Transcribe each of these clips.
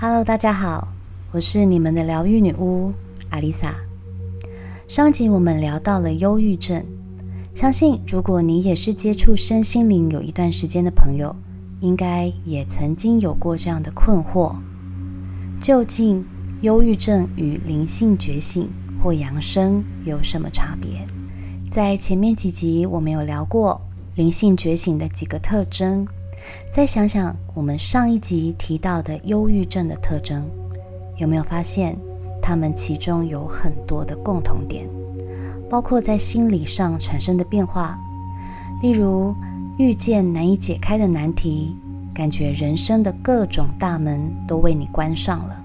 Hello，大家好，我是你们的疗愈女巫阿丽萨。上集我们聊到了忧郁症，相信如果你也是接触身心灵有一段时间的朋友，应该也曾经有过这样的困惑：究竟忧郁症与灵性觉醒或扬升有什么差别？在前面几集我们有聊过灵性觉醒的几个特征。再想想我们上一集提到的忧郁症的特征，有没有发现它们其中有很多的共同点？包括在心理上产生的变化，例如遇见难以解开的难题，感觉人生的各种大门都为你关上了；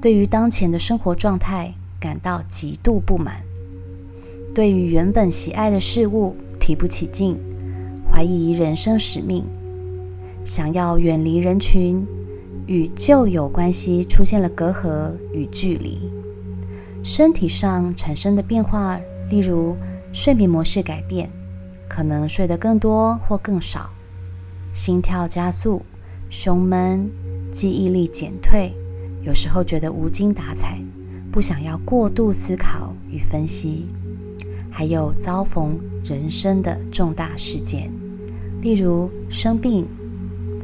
对于当前的生活状态感到极度不满；对于原本喜爱的事物提不起劲，怀疑人生使命。想要远离人群，与旧有关系出现了隔阂与距离。身体上产生的变化，例如睡眠模式改变，可能睡得更多或更少；心跳加速、胸闷、记忆力减退，有时候觉得无精打采，不想要过度思考与分析。还有遭逢人生的重大事件，例如生病。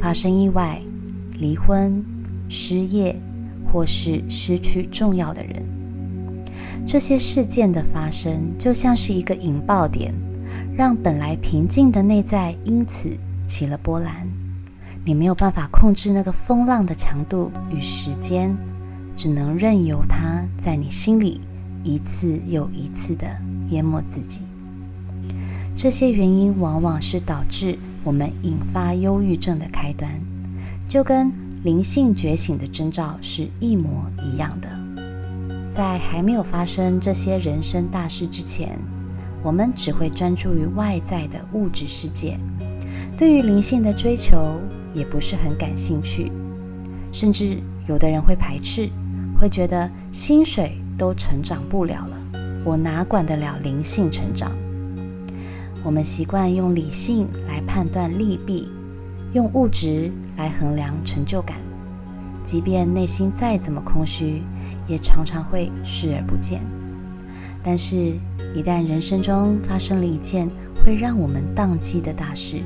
发生意外、离婚、失业，或是失去重要的人，这些事件的发生就像是一个引爆点，让本来平静的内在因此起了波澜。你没有办法控制那个风浪的强度与时间，只能任由它在你心里一次又一次的淹没自己。这些原因往往是导致。我们引发忧郁症的开端，就跟灵性觉醒的征兆是一模一样的。在还没有发生这些人生大事之前，我们只会专注于外在的物质世界，对于灵性的追求也不是很感兴趣，甚至有的人会排斥，会觉得薪水都成长不了了，我哪管得了灵性成长？我们习惯用理性来判断利弊，用物质来衡量成就感。即便内心再怎么空虚，也常常会视而不见。但是，一旦人生中发生了一件会让我们宕机的大事，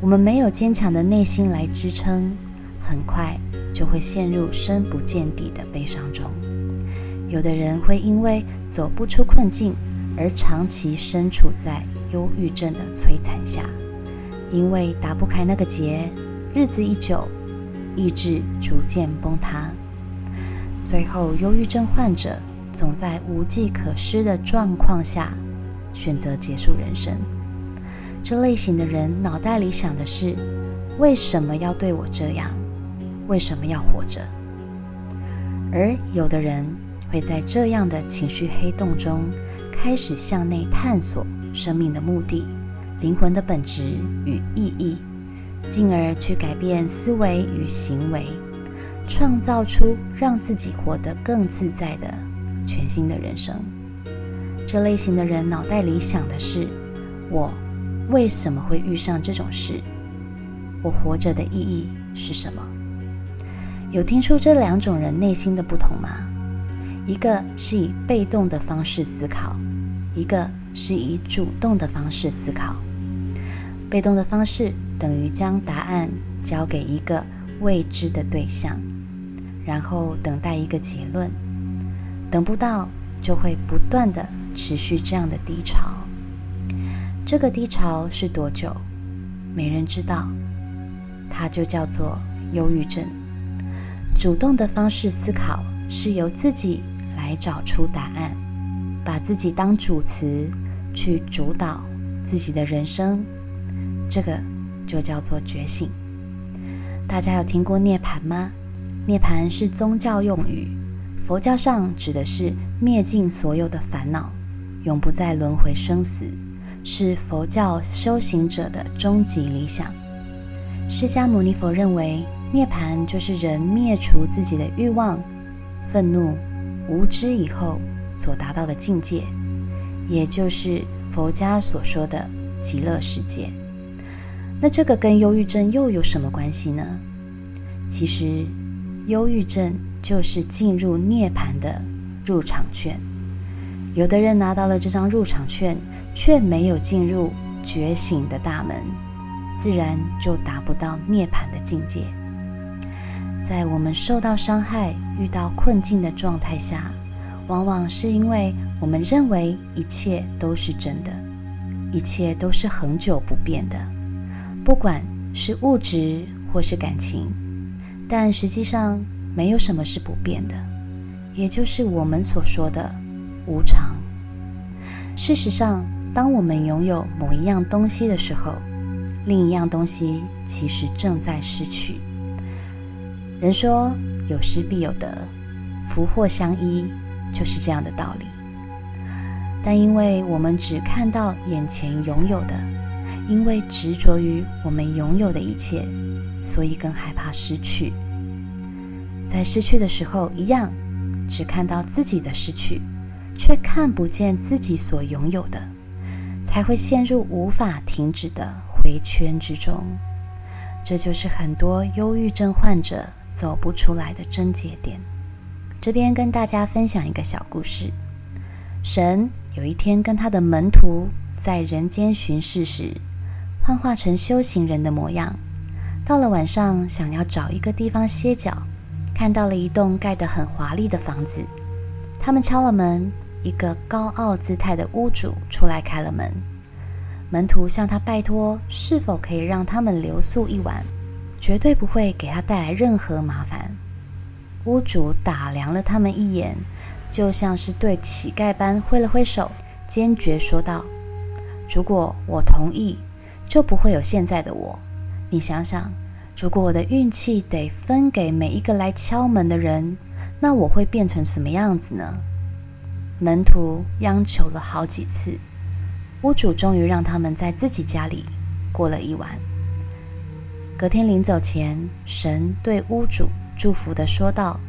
我们没有坚强的内心来支撑，很快就会陷入深不见底的悲伤中。有的人会因为走不出困境，而长期身处在。忧郁症的摧残下，因为打不开那个结，日子一久，意志逐渐崩塌，最后忧郁症患者总在无计可施的状况下选择结束人生。这类型的人脑袋里想的是：为什么要对我这样？为什么要活着？而有的人会在这样的情绪黑洞中开始向内探索。生命的目的、灵魂的本质与意义，进而去改变思维与行为，创造出让自己活得更自在的全新的人生。这类型的人脑袋里想的是：我为什么会遇上这种事？我活着的意义是什么？有听出这两种人内心的不同吗？一个是以被动的方式思考，一个。是以主动的方式思考，被动的方式等于将答案交给一个未知的对象，然后等待一个结论，等不到就会不断的持续这样的低潮。这个低潮是多久？没人知道，它就叫做忧郁症。主动的方式思考是由自己找出答案，把自己当主词。去主导自己的人生，这个就叫做觉醒。大家有听过涅槃吗？涅槃是宗教用语，佛教上指的是灭尽所有的烦恼，永不再轮回生死，是佛教修行者的终极理想。释迦牟尼佛认为，涅槃就是人灭除自己的欲望、愤怒、无知以后所达到的境界。也就是佛家所说的极乐世界。那这个跟忧郁症又有什么关系呢？其实，忧郁症就是进入涅槃的入场券。有的人拿到了这张入场券，却没有进入觉醒的大门，自然就达不到涅槃的境界。在我们受到伤害、遇到困境的状态下，往往是因为我们认为一切都是真的，一切都是恒久不变的，不管是物质或是感情。但实际上，没有什么是不变的，也就是我们所说的无常。事实上，当我们拥有某一样东西的时候，另一样东西其实正在失去。人说有失必有得，福祸相依，就是这样的道理。但因为我们只看到眼前拥有的，因为执着于我们拥有的一切，所以更害怕失去。在失去的时候，一样只看到自己的失去，却看不见自己所拥有的，才会陷入无法停止的回圈之中。这就是很多忧郁症患者。走不出来的症结点。这边跟大家分享一个小故事：神有一天跟他的门徒在人间巡视时，幻化成修行人的模样。到了晚上，想要找一个地方歇脚，看到了一栋盖得很华丽的房子。他们敲了门，一个高傲姿态的屋主出来开了门。门徒向他拜托，是否可以让他们留宿一晚。绝对不会给他带来任何麻烦。屋主打量了他们一眼，就像是对乞丐般挥了挥手，坚决说道：“如果我同意，就不会有现在的我。你想想，如果我的运气得分给每一个来敲门的人，那我会变成什么样子呢？”门徒央求了好几次，屋主终于让他们在自己家里过了一晚。隔天临走前，神对屋主祝福的说道：“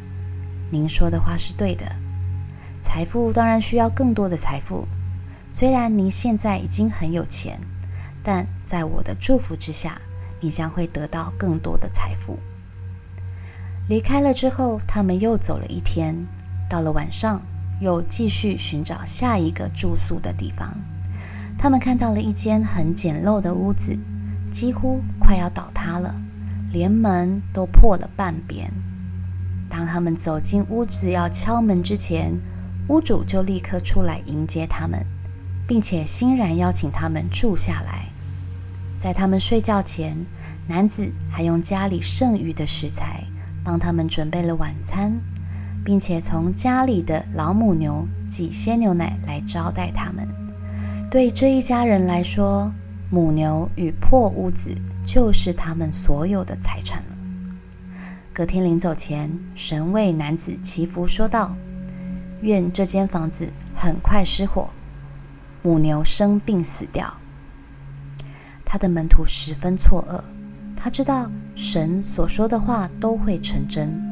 您说的话是对的，财富当然需要更多的财富。虽然您现在已经很有钱，但在我的祝福之下，你将会得到更多的财富。”离开了之后，他们又走了一天，到了晚上，又继续寻找下一个住宿的地方。他们看到了一间很简陋的屋子。几乎快要倒塌了，连门都破了半边。当他们走进屋子要敲门之前，屋主就立刻出来迎接他们，并且欣然邀请他们住下来。在他们睡觉前，男子还用家里剩余的食材帮他们准备了晚餐，并且从家里的老母牛挤鲜牛奶来招待他们。对这一家人来说，母牛与破屋子就是他们所有的财产了。隔天临走前，神为男子祈福说道：“愿这间房子很快失火，母牛生病死掉。”他的门徒十分错愕，他知道神所说的话都会成真。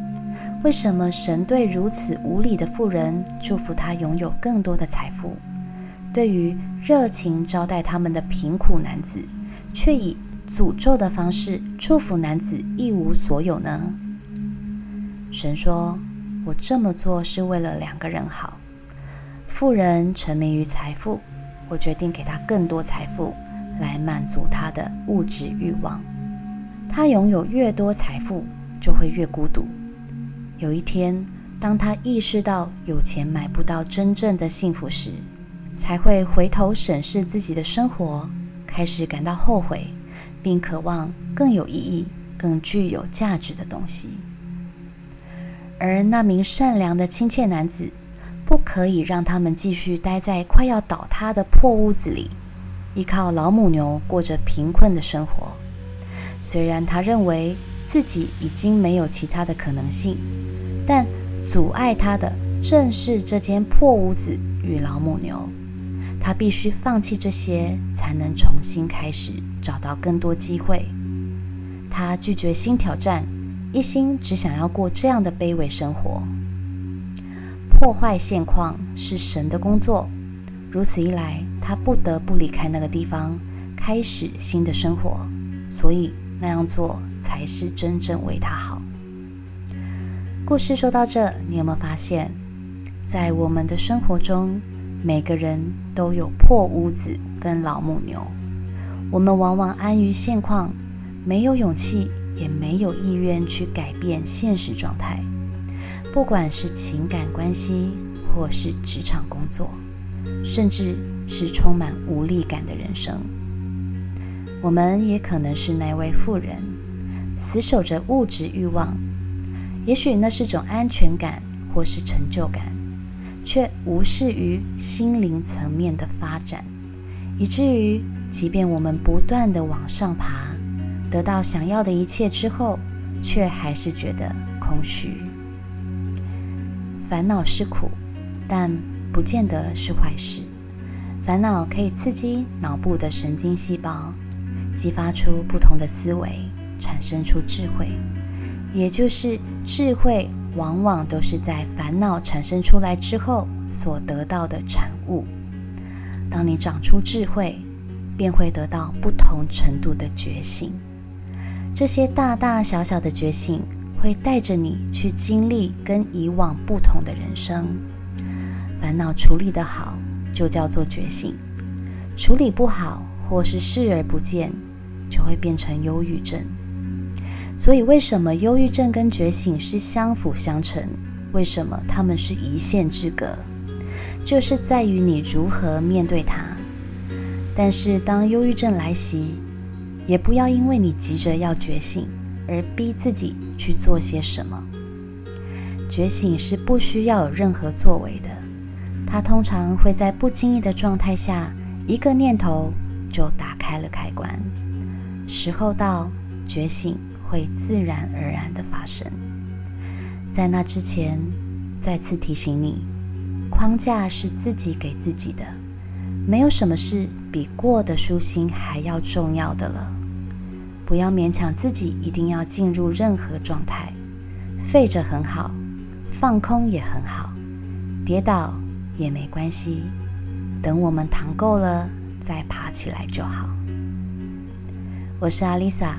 为什么神对如此无礼的妇人祝福他拥有更多的财富？对于热情招待他们的贫苦男子，却以诅咒的方式祝福男子一无所有呢？神说：“我这么做是为了两个人好。富人沉迷于财富，我决定给他更多财富来满足他的物质欲望。他拥有越多财富，就会越孤独。有一天，当他意识到有钱买不到真正的幸福时，才会回头审视自己的生活，开始感到后悔，并渴望更有意义、更具有价值的东西。而那名善良的亲切男子，不可以让他们继续待在快要倒塌的破屋子里，依靠老母牛过着贫困的生活。虽然他认为自己已经没有其他的可能性，但阻碍他的正是这间破屋子与老母牛。他必须放弃这些，才能重新开始，找到更多机会。他拒绝新挑战，一心只想要过这样的卑微生活。破坏现况是神的工作，如此一来，他不得不离开那个地方，开始新的生活。所以那样做才是真正为他好。故事说到这，你有没有发现，在我们的生活中，每个人都有破屋子跟老母牛。我们往往安于现况，没有勇气，也没有意愿去改变现实状态。不管是情感关系，或是职场工作，甚至是充满无力感的人生，我们也可能是那位富人，死守着物质欲望。也许那是种安全感，或是成就感，却无视于心灵层面的发展，以至于，即便我们不断的往上爬，得到想要的一切之后，却还是觉得空虚。烦恼是苦，但不见得是坏事。烦恼可以刺激脑部的神经细胞，激发出不同的思维，产生出智慧。也就是智慧，往往都是在烦恼产生出来之后所得到的产物。当你长出智慧，便会得到不同程度的觉醒。这些大大小小的觉醒，会带着你去经历跟以往不同的人生。烦恼处理得好，就叫做觉醒；处理不好，或是视而不见，就会变成忧郁症。所以，为什么忧郁症跟觉醒是相辅相成？为什么他们是一线之隔？就是在于你如何面对它。但是，当忧郁症来袭，也不要因为你急着要觉醒而逼自己去做些什么。觉醒是不需要有任何作为的，它通常会在不经意的状态下，一个念头就打开了开关。时候到，觉醒。会自然而然的发生。在那之前，再次提醒你，框架是自己给自己的，没有什么事比过得舒心还要重要的了。不要勉强自己一定要进入任何状态，废着很好，放空也很好，跌倒也没关系，等我们躺够了再爬起来就好。我是阿丽萨。